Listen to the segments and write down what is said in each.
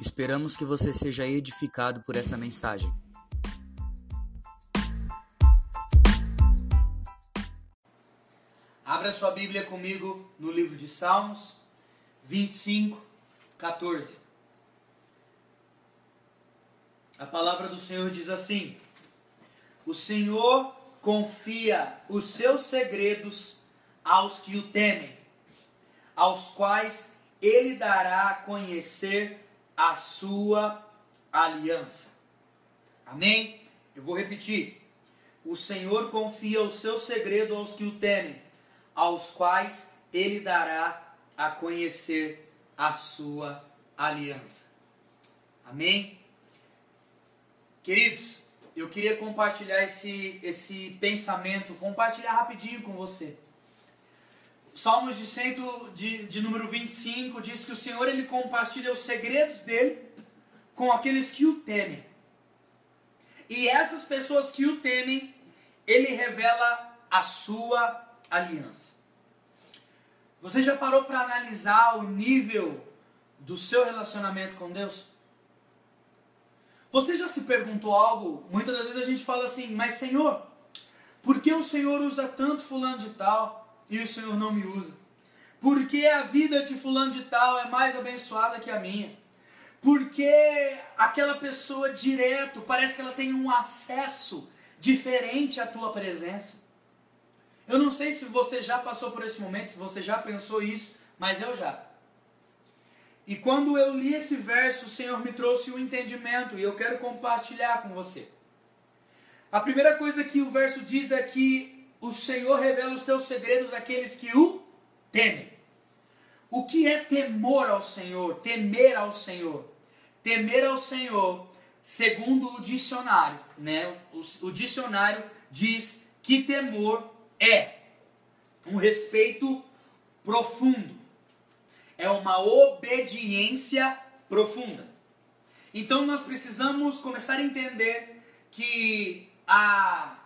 Esperamos que você seja edificado por essa mensagem. Abra sua Bíblia comigo no livro de Salmos 25, 14. A palavra do Senhor diz assim: O Senhor confia os seus segredos aos que o temem, aos quais ele dará a conhecer a sua aliança. Amém? Eu vou repetir. O Senhor confia o seu segredo aos que o temem, aos quais ele dará a conhecer a sua aliança. Amém? Queridos, eu queria compartilhar esse, esse pensamento, compartilhar rapidinho com você. Salmos de, cento, de, de número 25 diz que o Senhor ele compartilha os segredos dele com aqueles que o temem. E essas pessoas que o temem, ele revela a sua aliança. Você já parou para analisar o nível do seu relacionamento com Deus? Você já se perguntou algo? Muitas das vezes a gente fala assim, mas Senhor, por que o Senhor usa tanto fulano de tal? E o Senhor não me usa? Porque a vida de fulano de tal é mais abençoada que a minha? Porque aquela pessoa direto parece que ela tem um acesso diferente à tua presença? Eu não sei se você já passou por esse momento, se você já pensou isso, mas eu já. E quando eu li esse verso, o Senhor me trouxe um entendimento e eu quero compartilhar com você. A primeira coisa que o verso diz é que o Senhor revela os teus segredos àqueles que o temem. O que é temor ao Senhor? Temer ao Senhor. Temer ao Senhor, segundo o dicionário, né? O, o dicionário diz que temor é um respeito profundo. É uma obediência profunda. Então nós precisamos começar a entender que a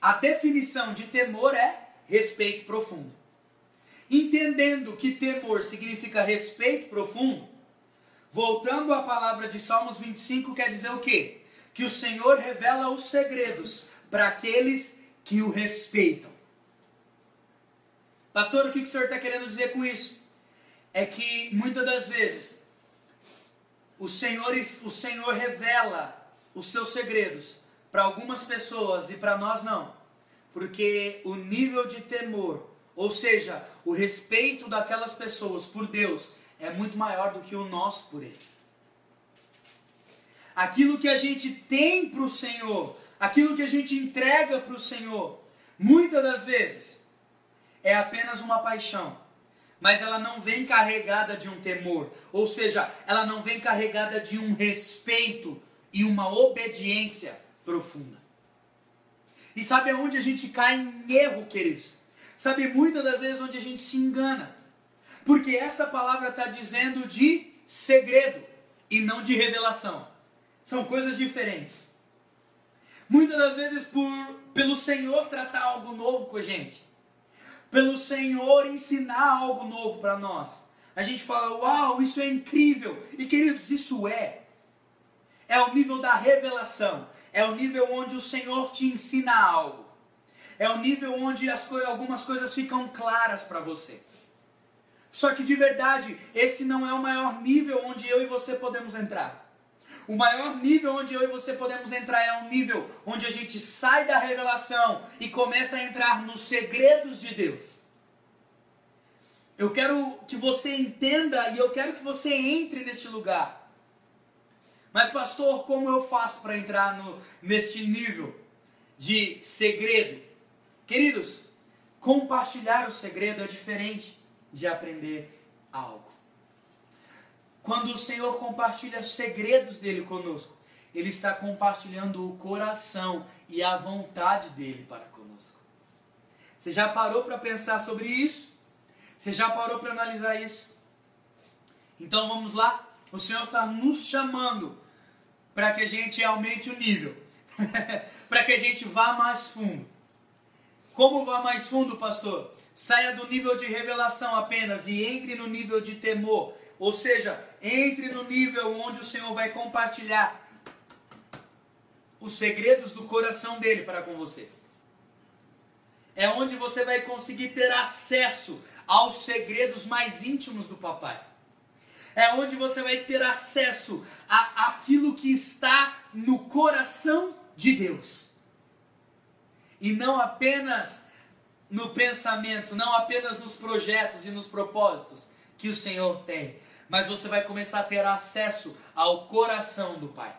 a definição de temor é respeito profundo. Entendendo que temor significa respeito profundo, voltando à palavra de Salmos 25, quer dizer o quê? Que o Senhor revela os segredos para aqueles que o respeitam. Pastor, o que o senhor está querendo dizer com isso? É que muitas das vezes o Senhor, o Senhor revela os seus segredos para algumas pessoas e para nós não. Porque o nível de temor, ou seja, o respeito daquelas pessoas por Deus, é muito maior do que o nosso por Ele. Aquilo que a gente tem para o Senhor, aquilo que a gente entrega para o Senhor, muitas das vezes é apenas uma paixão, mas ela não vem carregada de um temor, ou seja, ela não vem carregada de um respeito e uma obediência profunda. E sabe aonde a gente cai em erro, queridos? Sabe muitas das vezes onde a gente se engana. Porque essa palavra está dizendo de segredo e não de revelação. São coisas diferentes. Muitas das vezes por pelo Senhor tratar algo novo com a gente. Pelo Senhor ensinar algo novo para nós. A gente fala, uau, isso é incrível. E queridos, isso é. É o nível da revelação. É o nível onde o Senhor te ensina algo. É o nível onde as co algumas coisas ficam claras para você. Só que de verdade, esse não é o maior nível onde eu e você podemos entrar. O maior nível onde eu e você podemos entrar é um nível onde a gente sai da revelação e começa a entrar nos segredos de Deus. Eu quero que você entenda e eu quero que você entre nesse lugar. Mas, pastor, como eu faço para entrar no, neste nível de segredo? Queridos, compartilhar o segredo é diferente de aprender algo. Quando o Senhor compartilha segredos dele conosco, ele está compartilhando o coração e a vontade dele para conosco. Você já parou para pensar sobre isso? Você já parou para analisar isso? Então vamos lá? O Senhor está nos chamando para que a gente aumente o nível, para que a gente vá mais fundo. Como vá mais fundo, pastor? Saia do nível de revelação apenas e entre no nível de temor. Ou seja, entre no nível onde o Senhor vai compartilhar os segredos do coração dele para com você. É onde você vai conseguir ter acesso aos segredos mais íntimos do papai. É onde você vai ter acesso a aquilo que está no coração de Deus. E não apenas no pensamento, não apenas nos projetos e nos propósitos que o Senhor tem, mas você vai começar a ter acesso ao coração do Pai.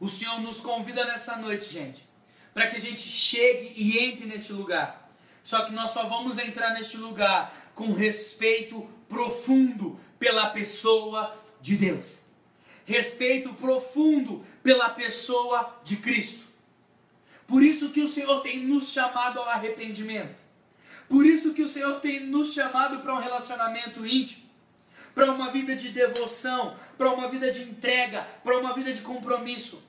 O Senhor nos convida nessa noite, gente, para que a gente chegue e entre nesse lugar. Só que nós só vamos entrar neste lugar com respeito profundo pela pessoa de Deus. Respeito profundo pela pessoa de Cristo. Por isso que o Senhor tem nos chamado ao arrependimento. Por isso que o Senhor tem nos chamado para um relacionamento íntimo, para uma vida de devoção, para uma vida de entrega, para uma vida de compromisso.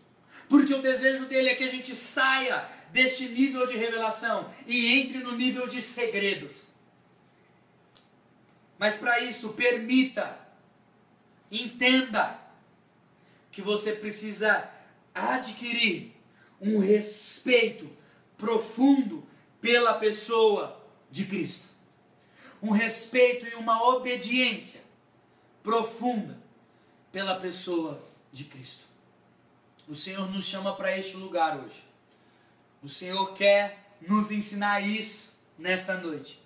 Porque o desejo dele é que a gente saia deste nível de revelação e entre no nível de segredos. Mas para isso, permita, entenda que você precisa adquirir um respeito profundo pela pessoa de Cristo. Um respeito e uma obediência profunda pela pessoa de Cristo. O Senhor nos chama para este lugar hoje. O Senhor quer nos ensinar isso nessa noite.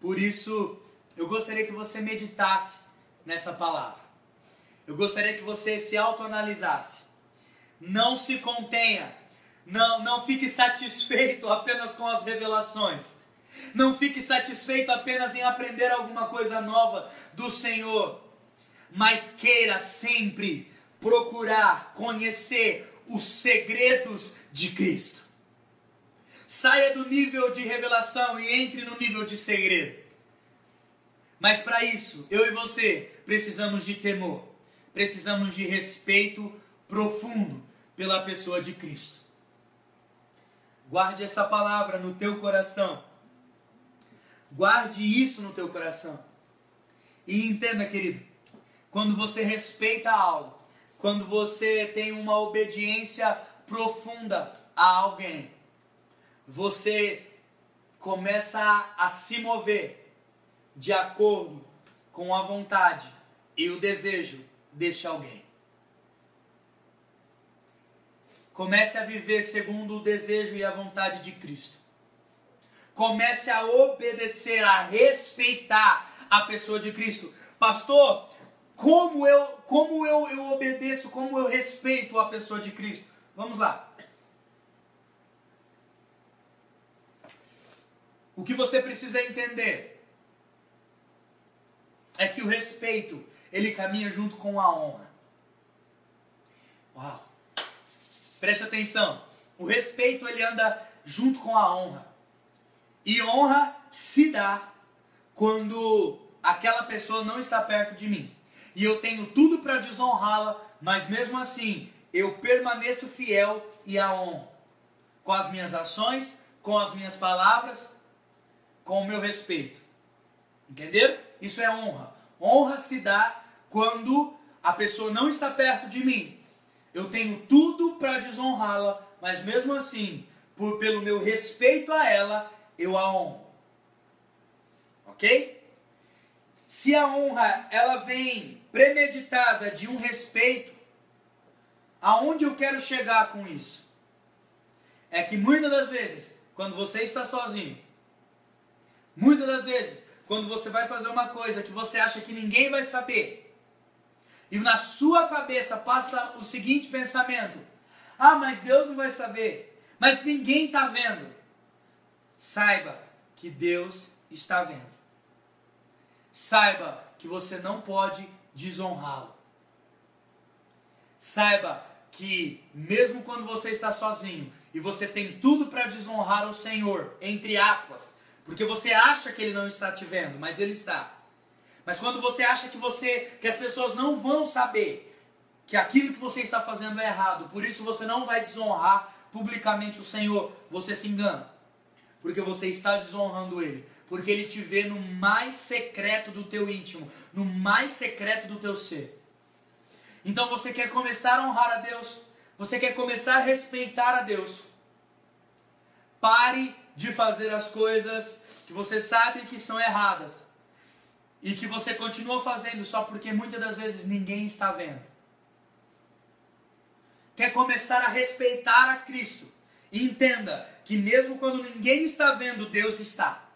Por isso, eu gostaria que você meditasse nessa palavra. Eu gostaria que você se autoanalisasse. Não se contenha. Não, não fique satisfeito apenas com as revelações. Não fique satisfeito apenas em aprender alguma coisa nova do Senhor. Mas queira sempre procurar conhecer os segredos de Cristo. Saia do nível de revelação e entre no nível de segredo. Mas para isso, eu e você precisamos de temor, precisamos de respeito profundo pela pessoa de Cristo. Guarde essa palavra no teu coração. Guarde isso no teu coração. E entenda, querido, quando você respeita algo, quando você tem uma obediência profunda a alguém, você começa a, se mover de acordo com a vontade e o desejo deste alguém. Comece a viver segundo o desejo e a vontade de Cristo. Comece a obedecer, a respeitar a pessoa de Cristo. Pastor, como eu, como eu, eu obedeço, como eu respeito a pessoa de Cristo? Vamos lá. O que você precisa entender é que o respeito, ele caminha junto com a honra. Uau! Preste atenção. O respeito, ele anda junto com a honra. E honra se dá quando aquela pessoa não está perto de mim. E eu tenho tudo para desonrá-la, mas mesmo assim, eu permaneço fiel e a honro. Com as minhas ações, com as minhas palavras, com o meu respeito. Entenderam? Isso é honra. Honra se dá quando a pessoa não está perto de mim. Eu tenho tudo para desonrá-la, mas mesmo assim, por pelo meu respeito a ela, eu a honro. OK? Se a honra ela vem premeditada de um respeito, aonde eu quero chegar com isso? É que muitas das vezes, quando você está sozinho, muitas das vezes, quando você vai fazer uma coisa que você acha que ninguém vai saber, e na sua cabeça passa o seguinte pensamento: ah, mas Deus não vai saber, mas ninguém está vendo. Saiba que Deus está vendo. Saiba que você não pode desonrá-lo. Saiba que mesmo quando você está sozinho e você tem tudo para desonrar o Senhor, entre aspas, porque você acha que ele não está te vendo, mas ele está. Mas quando você acha que você que as pessoas não vão saber que aquilo que você está fazendo é errado, por isso você não vai desonrar publicamente o Senhor, você se engana. porque você está desonrando Ele, porque Ele te vê no mais secreto do teu íntimo, no mais secreto do teu ser. Então você quer começar a honrar a Deus, você quer começar a respeitar a Deus. Pare de fazer as coisas que você sabe que são erradas e que você continua fazendo só porque muitas das vezes ninguém está vendo. Quer começar a respeitar a Cristo. E entenda que mesmo quando ninguém está vendo, Deus está.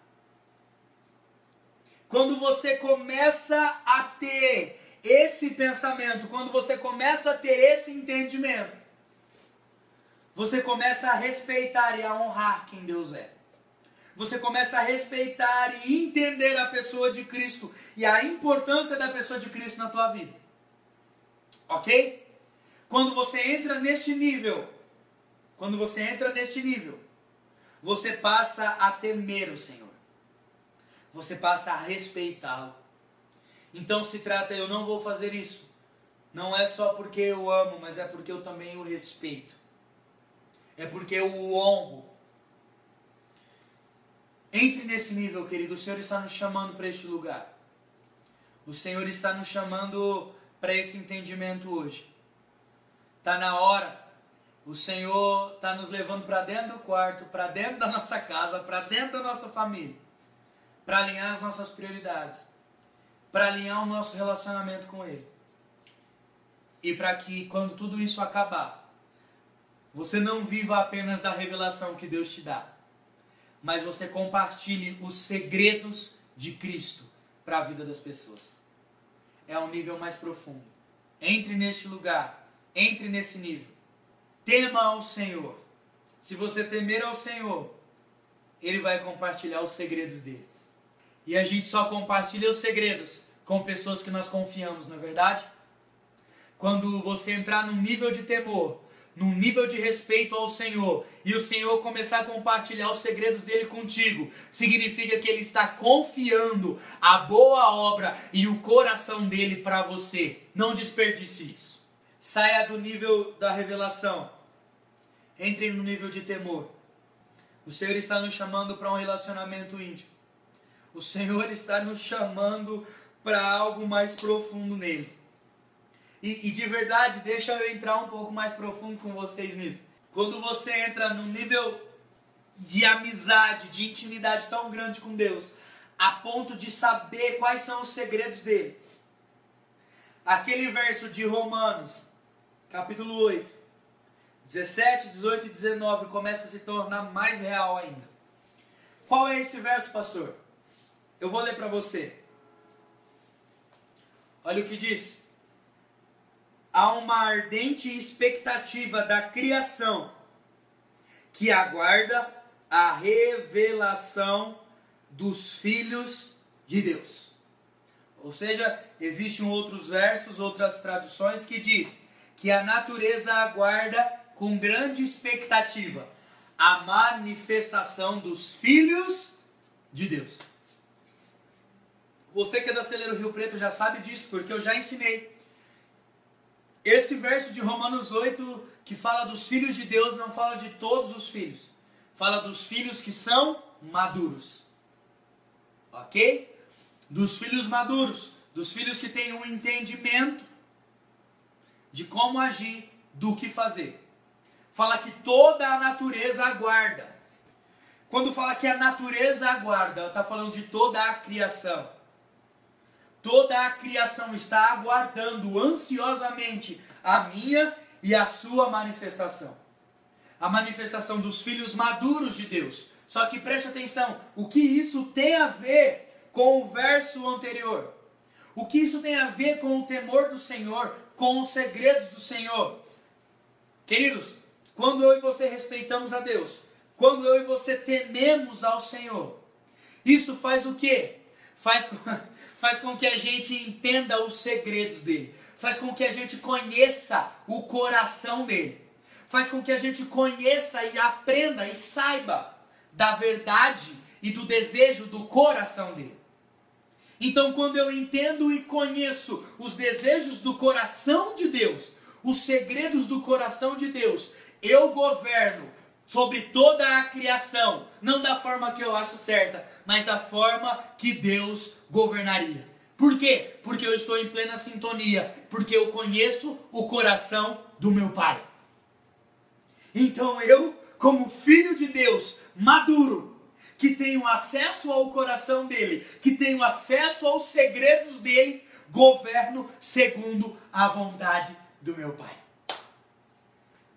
Quando você começa a ter esse pensamento, quando você começa a ter esse entendimento, você começa a respeitar e a honrar quem Deus é. Você começa a respeitar e entender a pessoa de Cristo e a importância da pessoa de Cristo na tua vida. Ok? Quando você entra neste nível, quando você entra neste nível, você passa a temer o Senhor. Você passa a respeitá-lo. Então se trata, eu não vou fazer isso. Não é só porque eu amo, mas é porque eu também o respeito é porque o honro. Entre nesse nível, querido. O Senhor está nos chamando para este lugar. O Senhor está nos chamando para esse entendimento hoje. Está na hora. O Senhor está nos levando para dentro do quarto, para dentro da nossa casa, para dentro da nossa família, para alinhar as nossas prioridades, para alinhar o nosso relacionamento com Ele. E para que quando tudo isso acabar, você não viva apenas da revelação que Deus te dá, mas você compartilhe os segredos de Cristo para a vida das pessoas. É um nível mais profundo. Entre neste lugar, entre nesse nível. Tema ao Senhor. Se você temer ao Senhor, Ele vai compartilhar os segredos dele. E a gente só compartilha os segredos com pessoas que nós confiamos, não é verdade? Quando você entrar no nível de temor, num nível de respeito ao Senhor, e o Senhor começar a compartilhar os segredos dele contigo, significa que ele está confiando a boa obra e o coração dele para você. Não desperdice isso. Saia do nível da revelação. Entre no nível de temor. O Senhor está nos chamando para um relacionamento íntimo. O Senhor está nos chamando para algo mais profundo nele. E, e de verdade, deixa eu entrar um pouco mais profundo com vocês nisso. Quando você entra num nível de amizade, de intimidade tão grande com Deus, a ponto de saber quais são os segredos dele. Aquele verso de Romanos, capítulo 8, 17, 18 e 19 começa a se tornar mais real ainda. Qual é esse verso, pastor? Eu vou ler para você. Olha o que diz há uma ardente expectativa da criação que aguarda a revelação dos filhos de Deus. Ou seja, existem outros versos, outras traduções que diz que a natureza aguarda com grande expectativa a manifestação dos filhos de Deus. Você que é da Celeiro Rio Preto já sabe disso, porque eu já ensinei. Esse verso de Romanos 8, que fala dos filhos de Deus, não fala de todos os filhos. Fala dos filhos que são maduros. Ok? Dos filhos maduros. Dos filhos que têm um entendimento de como agir, do que fazer. Fala que toda a natureza aguarda. Quando fala que a natureza aguarda, está falando de toda a criação. Toda a criação está aguardando ansiosamente a minha e a sua manifestação. A manifestação dos filhos maduros de Deus. Só que preste atenção, o que isso tem a ver com o verso anterior? O que isso tem a ver com o temor do Senhor, com os segredos do Senhor? Queridos, quando eu e você respeitamos a Deus, quando eu e você tememos ao Senhor, isso faz o quê? Faz faz com que a gente entenda os segredos dele, faz com que a gente conheça o coração dele, faz com que a gente conheça e aprenda e saiba da verdade e do desejo do coração dele. Então, quando eu entendo e conheço os desejos do coração de Deus, os segredos do coração de Deus, eu governo sobre toda a criação, não da forma que eu acho certa, mas da forma que Deus governaria. Por quê? Porque eu estou em plena sintonia, porque eu conheço o coração do meu Pai. Então eu, como filho de Deus, maduro, que tenho acesso ao coração dele, que tenho acesso aos segredos dele, governo segundo a vontade do meu Pai.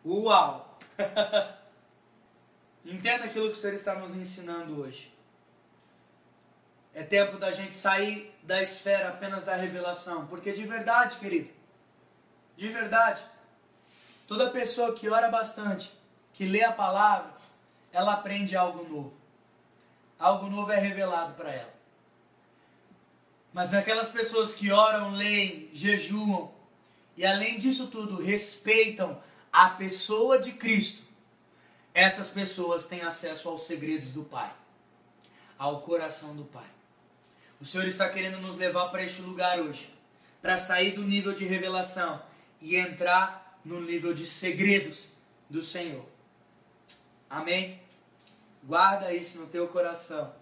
Uau! Entenda aquilo que o Senhor está nos ensinando hoje. É tempo da gente sair da esfera apenas da revelação, porque de verdade, querido, de verdade, toda pessoa que ora bastante, que lê a palavra, ela aprende algo novo. Algo novo é revelado para ela. Mas aquelas pessoas que oram, leem, jejuam e além disso tudo respeitam a pessoa de Cristo, essas pessoas têm acesso aos segredos do Pai, ao coração do Pai. O Senhor está querendo nos levar para este lugar hoje, para sair do nível de revelação e entrar no nível de segredos do Senhor. Amém? Guarda isso no teu coração.